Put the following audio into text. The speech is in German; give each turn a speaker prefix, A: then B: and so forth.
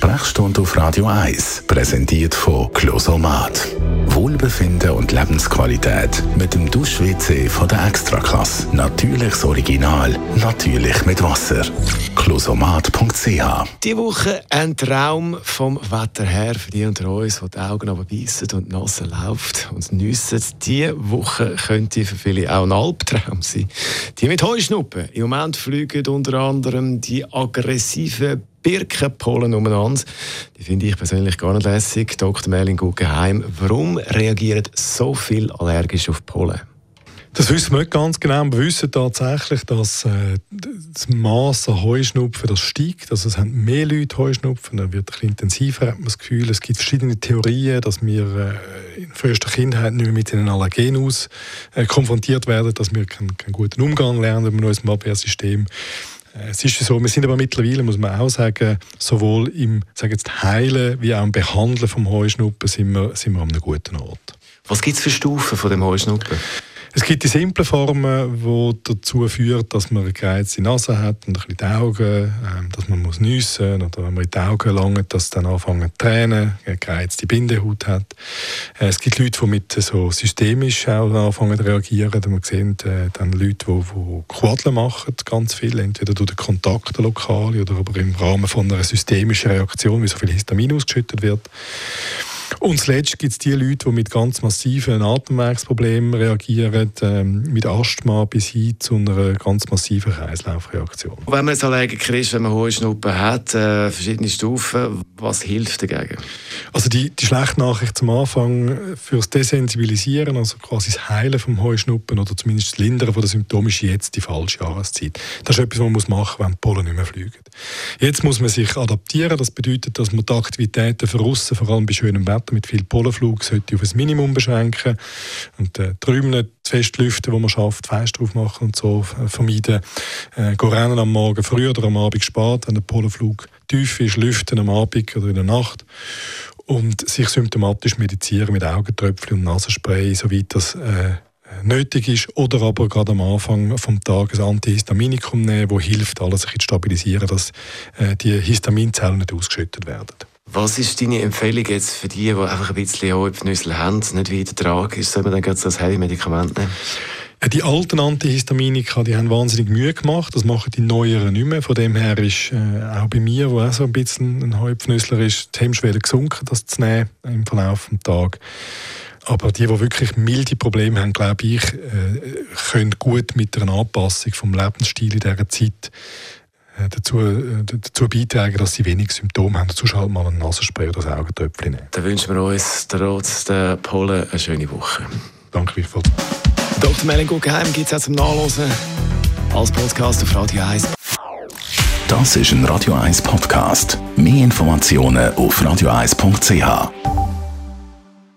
A: Sprechstunde auf Radio 1, präsentiert von Closomat. Wohlbefinden und Lebensqualität mit dem Dusch-WC von der Extraklasse. Natürliches Original, natürlich mit Wasser. Closomat.ch
B: Die Woche ein Traum vom Wetter her für die unter uns, die die Augen aber beißen und die Nase läuft und nüssen. Diese Woche könnte für viele auch ein Albtraum sein. Die mit Heuschnuppen. Im Moment fliegen unter anderem die aggressiven Birkenpollen umeinander. Die finde ich persönlich gar nicht lässig. Dr. Merlin Guggenheim, warum reagieren so viel allergisch auf Pollen?
C: Das wissen wir nicht ganz genau. Wir wissen tatsächlich, dass äh, das Maß an Heuschnupfen das steigt. Also es haben mehr Leute Heuschnupfen, dann wird es intensiver, hat man das Gefühl. Es gibt verschiedene Theorien, dass wir äh, in frühester Kindheit nicht mehr mit den Allergenen aus äh, konfrontiert werden, dass wir keinen guten Umgang lernen mit unserem Abwehrsystem. Äh, es ist so, wir sind aber mittlerweile, muss man auch sagen, sowohl im sage jetzt, Heilen wie auch im Behandeln vom Heuschnuppen sind wir, sind wir an einem guten Ort.
B: Was gibt es für Stufen von dem Heuschnuppen?
C: Es gibt die simplen Formen, die dazu führen, dass man eine gereizte Nase hat und ein bisschen die Augen, äh, dass man muss nüssen oder wenn man in die Augen langt, dass dann anfangen zu tränen, eine gereizte Bindehaut hat. Äh, es gibt Leute, die mit so systemisch auch anfangen zu reagieren. Man sieht äh, dann Leute, die, die Quadeln machen, ganz viel, entweder durch den Kontakt lokal oder aber im Rahmen von einer systemischen Reaktion, wie so viel Histamin ausgeschüttet wird. Und zuletzt gibt es die Leute, die mit ganz massiven Atemwegsproblemen reagieren, ähm, mit Asthma bis hin zu einer ganz massiven Kreislaufreaktion.
B: Wenn man jetzt Allergiker ist, wenn man hohe Schnuppen hat, äh, verschiedene Stufen, was hilft dagegen?
C: Also die, die schlechte Nachricht zum Anfang fürs Desensibilisieren, also quasi das Heilen vom Heuschnuppen oder zumindest das Lindern von den Symptomen ist jetzt die falsche Jahreszeit. Das ist etwas, was man machen muss, wenn die Pollen nicht mehr fliegen. Jetzt muss man sich adaptieren. Das bedeutet, dass man die Aktivitäten für aussen, vor allem bei schönem Wetter mit viel Pollenflug, sollte auf ein Minimum beschränken und äh, die Räume nicht fest lüften, wo man schafft, Fenster drauf machen und so äh, vermeiden. Äh, gehen rennen am Morgen früh oder am Abend spät, wenn der Pollenflug tief ist, lüften am Abend oder in der Nacht und sich symptomatisch medizieren mit Augentröpfchen und Nasenspray, soweit das äh, nötig ist. Oder aber gerade am Anfang vom Tag ein Antihistaminikum nehmen, das hilft, alles zu stabilisieren, dass äh, die Histaminzellen nicht ausgeschüttet werden.
B: Was ist deine Empfehlung jetzt für die, die einfach ein bisschen Heupfnüssel haben, nicht weiter tragen? Soll man dann gerade so ein Heavy-Medikament nehmen?
C: Äh, die alten Antihistaminika, die haben wahnsinnig Mühe gemacht. Das machen die neueren nicht mehr. Von dem her ist äh, auch bei mir, wo auch so ein bisschen ein Heupfnüssler ist, die Hemmschwelle gesunken, das zu nehmen im Verlauf des Tages. Aber die, die wirklich milde Probleme haben, glaube ich, äh, können gut mit einer Anpassung vom Lebensstil in dieser Zeit äh, dazu, äh, dazu beitragen, dass sie wenig Symptome haben. Dazu halt mal ein Nasenspray oder ein Augentöpfchen nehmen.
B: Dann wünschen wir uns trotz der Pollen eine schöne Woche.
C: Danke vielmals.
B: Dr. Melin Guggenheim gibt es auch zum Nachlesen als Podcast auf Radio 1.
A: Das ist ein Radio 1 Podcast. Mehr Informationen auf radio1.ch.